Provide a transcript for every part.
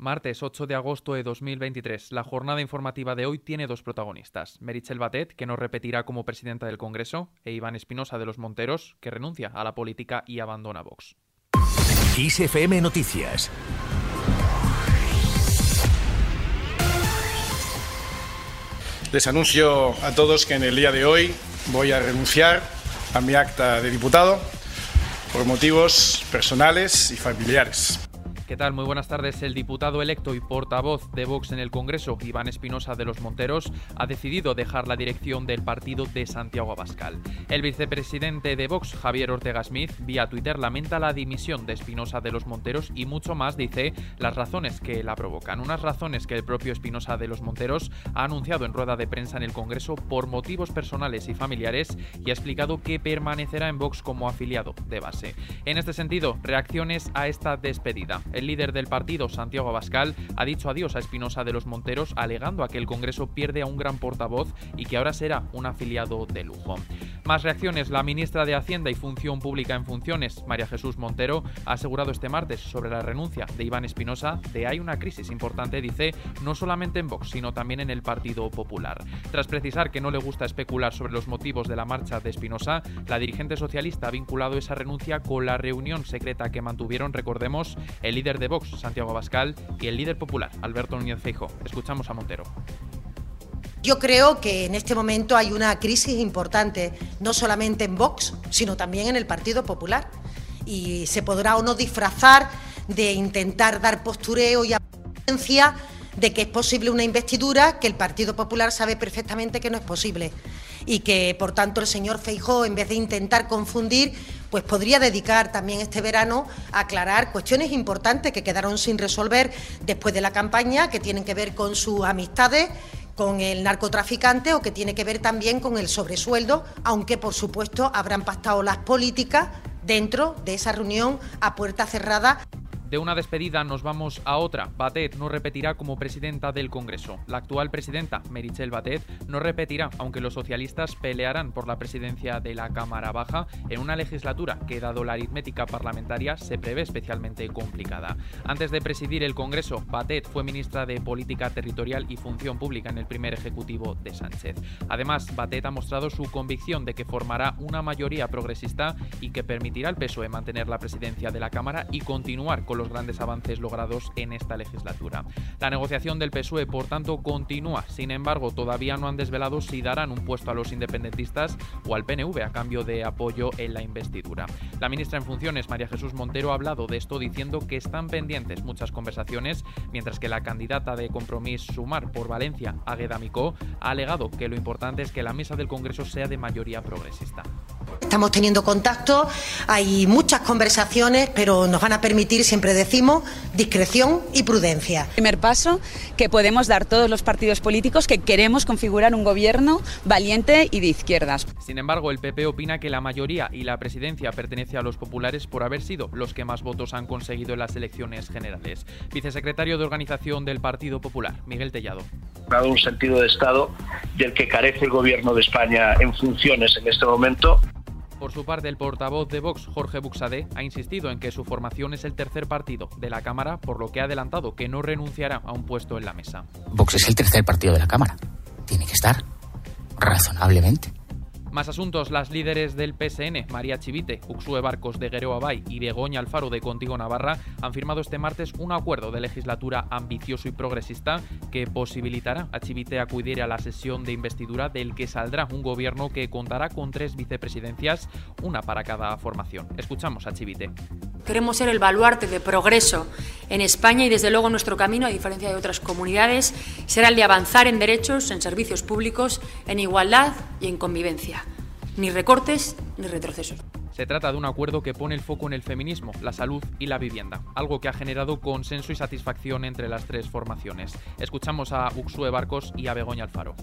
Martes 8 de agosto de 2023. La jornada informativa de hoy tiene dos protagonistas. Merichel Batet, que no repetirá como presidenta del Congreso, e Iván Espinosa de los Monteros, que renuncia a la política y abandona Vox. XFM Noticias. Les anuncio a todos que en el día de hoy voy a renunciar a mi acta de diputado por motivos personales y familiares. ¿Qué tal? Muy buenas tardes. El diputado electo y portavoz de Vox en el Congreso, Iván Espinosa de los Monteros, ha decidido dejar la dirección del partido de Santiago Abascal. El vicepresidente de Vox, Javier Ortega Smith, vía Twitter lamenta la dimisión de Espinosa de los Monteros y mucho más dice las razones que la provocan. Unas razones que el propio Espinosa de los Monteros ha anunciado en rueda de prensa en el Congreso por motivos personales y familiares y ha explicado que permanecerá en Vox como afiliado de base. En este sentido, reacciones a esta despedida. Líder del partido, Santiago Abascal, ha dicho adiós a Espinosa de los Monteros, alegando a que el Congreso pierde a un gran portavoz y que ahora será un afiliado de lujo. Más reacciones. La ministra de Hacienda y Función Pública en Funciones, María Jesús Montero, ha asegurado este martes sobre la renuncia de Iván Espinosa de hay una crisis importante, dice, no solamente en Vox, sino también en el Partido Popular. Tras precisar que no le gusta especular sobre los motivos de la marcha de Espinosa, la dirigente socialista ha vinculado esa renuncia con la reunión secreta que mantuvieron, recordemos, el líder de Vox, Santiago Abascal, y el líder popular, Alberto Núñez Feijo. Escuchamos a Montero. Yo creo que en este momento hay una crisis importante, no solamente en Vox, sino también en el Partido Popular. Y se podrá o no disfrazar de intentar dar postureo y apariencia de que es posible una investidura que el Partido Popular sabe perfectamente que no es posible y que por tanto el señor Feijó en vez de intentar confundir pues podría dedicar también este verano a aclarar cuestiones importantes que quedaron sin resolver después de la campaña, que tienen que ver con sus amistades con el narcotraficante o que tiene que ver también con el sobresueldo, aunque por supuesto habrán pactado las políticas dentro de esa reunión a puerta cerrada. De una despedida nos vamos a otra. Batet no repetirá como presidenta del Congreso. La actual presidenta, Merichel Batet, no repetirá, aunque los socialistas pelearán por la presidencia de la Cámara Baja en una legislatura que, dado la aritmética parlamentaria, se prevé especialmente complicada. Antes de presidir el Congreso, Batet fue ministra de Política Territorial y Función Pública en el primer ejecutivo de Sánchez. Además, Batet ha mostrado su convicción de que formará una mayoría progresista y que permitirá al PSOE mantener la presidencia de la Cámara y continuar con los grandes avances logrados en esta legislatura. La negociación del PSOE, por tanto, continúa. Sin embargo, todavía no han desvelado si darán un puesto a los independentistas o al PNV a cambio de apoyo en la investidura. La ministra en funciones, María Jesús Montero, ha hablado de esto diciendo que están pendientes muchas conversaciones, mientras que la candidata de compromiso Sumar por Valencia, Águeda Micó, ha alegado que lo importante es que la mesa del Congreso sea de mayoría progresista. Estamos teniendo contacto, hay muchas conversaciones, pero nos van a permitir, siempre decimos, discreción y prudencia. Primer paso que podemos dar todos los partidos políticos que queremos configurar un gobierno valiente y de izquierdas. Sin embargo, el PP opina que la mayoría y la presidencia pertenece a los populares por haber sido los que más votos han conseguido en las elecciones generales. Vicesecretario de Organización del Partido Popular, Miguel Tellado. Dado un sentido de Estado del que carece el Gobierno de España en funciones en este momento. Por su parte, el portavoz de Vox, Jorge Buxade, ha insistido en que su formación es el tercer partido de la Cámara, por lo que ha adelantado que no renunciará a un puesto en la mesa. Vox es el tercer partido de la Cámara. Tiene que estar, razonablemente. Más asuntos, las líderes del PSN, María Chivite, Uxue Barcos de Guereo Abay y Begoña Alfaro de Contigo Navarra, han firmado este martes un acuerdo de legislatura ambicioso y progresista que posibilitará a Chivite acudir a la sesión de investidura del que saldrá un gobierno que contará con tres vicepresidencias, una para cada formación. Escuchamos a Chivite. Queremos ser el baluarte de progreso en España y desde luego nuestro camino, a diferencia de otras comunidades, será el de avanzar en derechos, en servicios públicos, en igualdad y en convivencia. Ni recortes ni retrocesos. Se trata de un acuerdo que pone el foco en el feminismo, la salud y la vivienda, algo que ha generado consenso y satisfacción entre las tres formaciones. Escuchamos a Uxue Barcos y a Begoña Alfaro.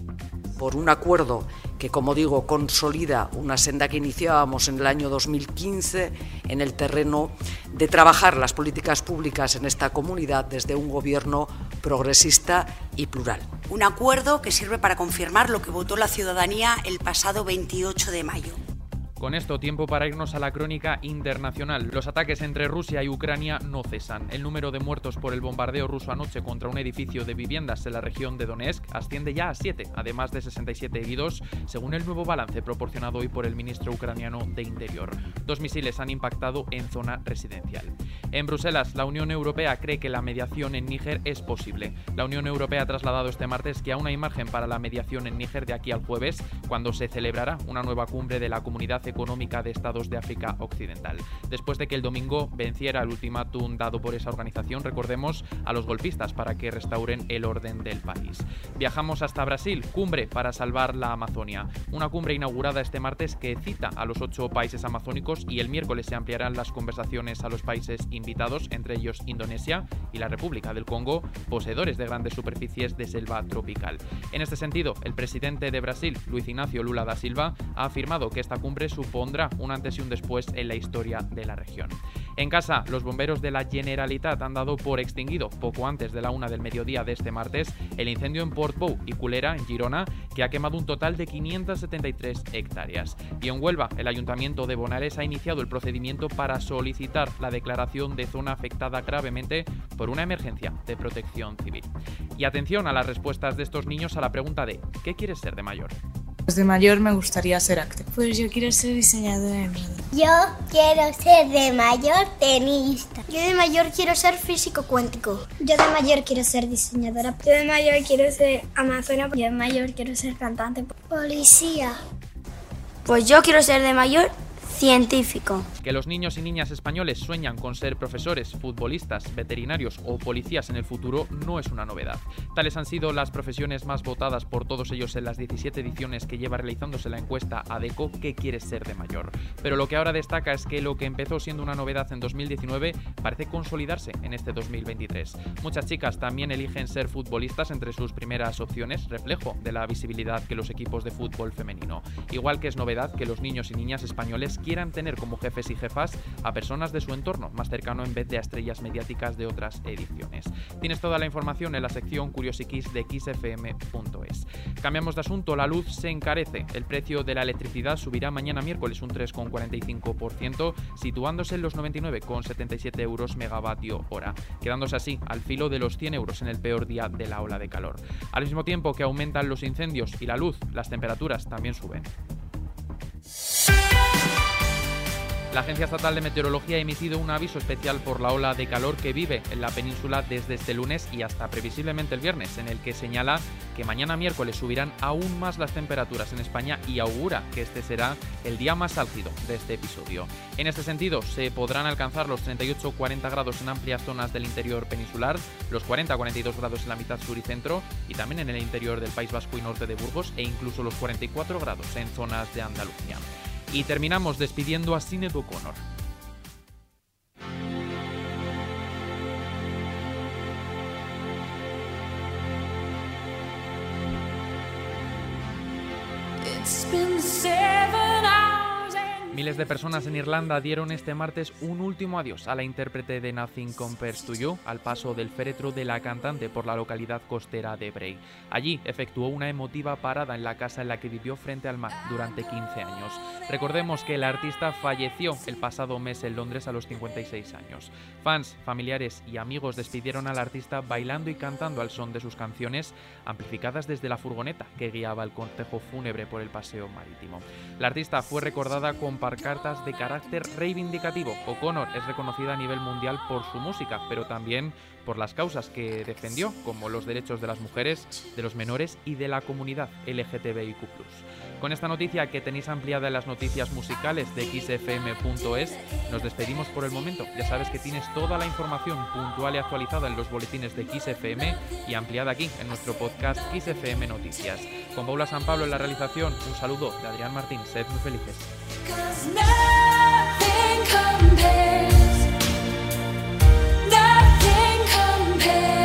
Por un acuerdo que, como digo, consolida una senda que iniciábamos en el año 2015 en el terreno de trabajar las políticas públicas en esta comunidad desde un gobierno progresista y plural. Un acuerdo que sirve para confirmar lo que votó la ciudadanía el pasado 28 de mayo Con esto, tiempo para irnos a la crónica internacional. Los ataques entre Rusia y Ucrania no cesan. El número de muertos por el bombardeo ruso anoche contra un edificio de viviendas en la región de Donetsk asciende ya a 7, además de 67 heridos, según el nuevo balance proporcionado hoy por el ministro ucraniano de Interior. Dos misiles han impactado en zona residencial. En Bruselas, la Unión Europea cree que la mediación en Níger es posible. La Unión Europea ha trasladado este martes que aún hay margen para la mediación en Níger de aquí al jueves, cuando se celebrará una nueva cumbre de la Comunidad Económica de Estados de África Occidental. Después de que el domingo venciera el ultimátum dado por esa organización, recordemos, a los golpistas para que restauren el orden del país. Viajamos hasta Brasil, cumbre para salvar la Amazonia. Una cumbre inaugurada este martes que cita a los ocho países amazónicos y el miércoles se ampliarán las conversaciones a los países invitados, entre ellos Indonesia y la República del Congo, poseedores de grandes superficies de selva tropical. En este sentido, el presidente de Brasil, Luis Ignacio Lula da Silva, ha afirmado que esta cumbre supondrá un antes y un después en la historia de la región. En casa, los bomberos de la Generalitat han dado por extinguido, poco antes de la una del mediodía de este martes, el incendio en Portbou y Culera, en Girona, que ha quemado un total de 573 hectáreas. Y en Huelva, el ayuntamiento de Bonares ha iniciado el procedimiento para solicitar la declaración de zona afectada gravemente por una emergencia de protección civil. Y atención a las respuestas de estos niños a la pregunta de ¿qué quieres ser de mayor? Pues de mayor me gustaría ser actor. Pues yo quiero ser diseñadora de moda. Yo quiero ser de mayor tenista. Yo de mayor quiero ser físico cuántico. Yo de mayor quiero ser diseñadora. Yo de mayor quiero ser amazona. Yo de mayor quiero ser cantante. Policía. Pues yo quiero ser de mayor científico. Que los niños y niñas españoles sueñan con ser profesores, futbolistas, veterinarios o policías en el futuro no es una novedad. Tales han sido las profesiones más votadas por todos ellos en las 17 ediciones que lleva realizándose la encuesta ADECO ¿Qué quieres ser de mayor? Pero lo que ahora destaca es que lo que empezó siendo una novedad en 2019 parece consolidarse en este 2023. Muchas chicas también eligen ser futbolistas entre sus primeras opciones, reflejo de la visibilidad que los equipos de fútbol femenino. Igual que es novedad que los niños y niñas españoles quieran tener como jefes y jefas a personas de su entorno más cercano en vez de a estrellas mediáticas de otras ediciones. Tienes toda la información en la sección Curiosiquis de xfm.es. Cambiamos de asunto, la luz se encarece. El precio de la electricidad subirá mañana miércoles un 3,45%, situándose en los 99,77 euros megavatio hora, quedándose así al filo de los 100 euros en el peor día de la ola de calor. Al mismo tiempo que aumentan los incendios y la luz, las temperaturas también suben. La Agencia Estatal de Meteorología ha emitido un aviso especial por la ola de calor que vive en la península desde este lunes y hasta previsiblemente el viernes, en el que señala que mañana miércoles subirán aún más las temperaturas en España y augura que este será el día más álgido de este episodio. En este sentido, se podrán alcanzar los 38-40 grados en amplias zonas del interior peninsular, los 40-42 grados en la mitad sur y centro y también en el interior del País Vasco y norte de Burgos e incluso los 44 grados en zonas de Andalucía. Y terminamos despidiendo a Sinead. Miles de personas en Irlanda dieron este martes un último adiós a la intérprete de Nothing Compares to You al paso del féretro de la cantante por la localidad costera de Bray. Allí efectuó una emotiva parada en la casa en la que vivió frente al mar durante 15 años. Recordemos que el artista falleció el pasado mes en Londres a los 56 años. Fans, familiares y amigos despidieron al artista bailando y cantando al son de sus canciones, amplificadas desde la furgoneta que guiaba el cortejo fúnebre por el paseo marítimo. La artista fue recordada con cartas de carácter reivindicativo. O'Connor es reconocida a nivel mundial por su música, pero también por las causas que defendió, como los derechos de las mujeres, de los menores y de la comunidad LGTBIQ. Con esta noticia que tenéis ampliada en las noticias musicales de xfm.es, nos despedimos por el momento. Ya sabes que tienes toda la información puntual y actualizada en los boletines de XFM y ampliada aquí en nuestro podcast XFM Noticias. Con Paula San Pablo en la realización, un saludo de Adrián Martín. Sed muy felices. compare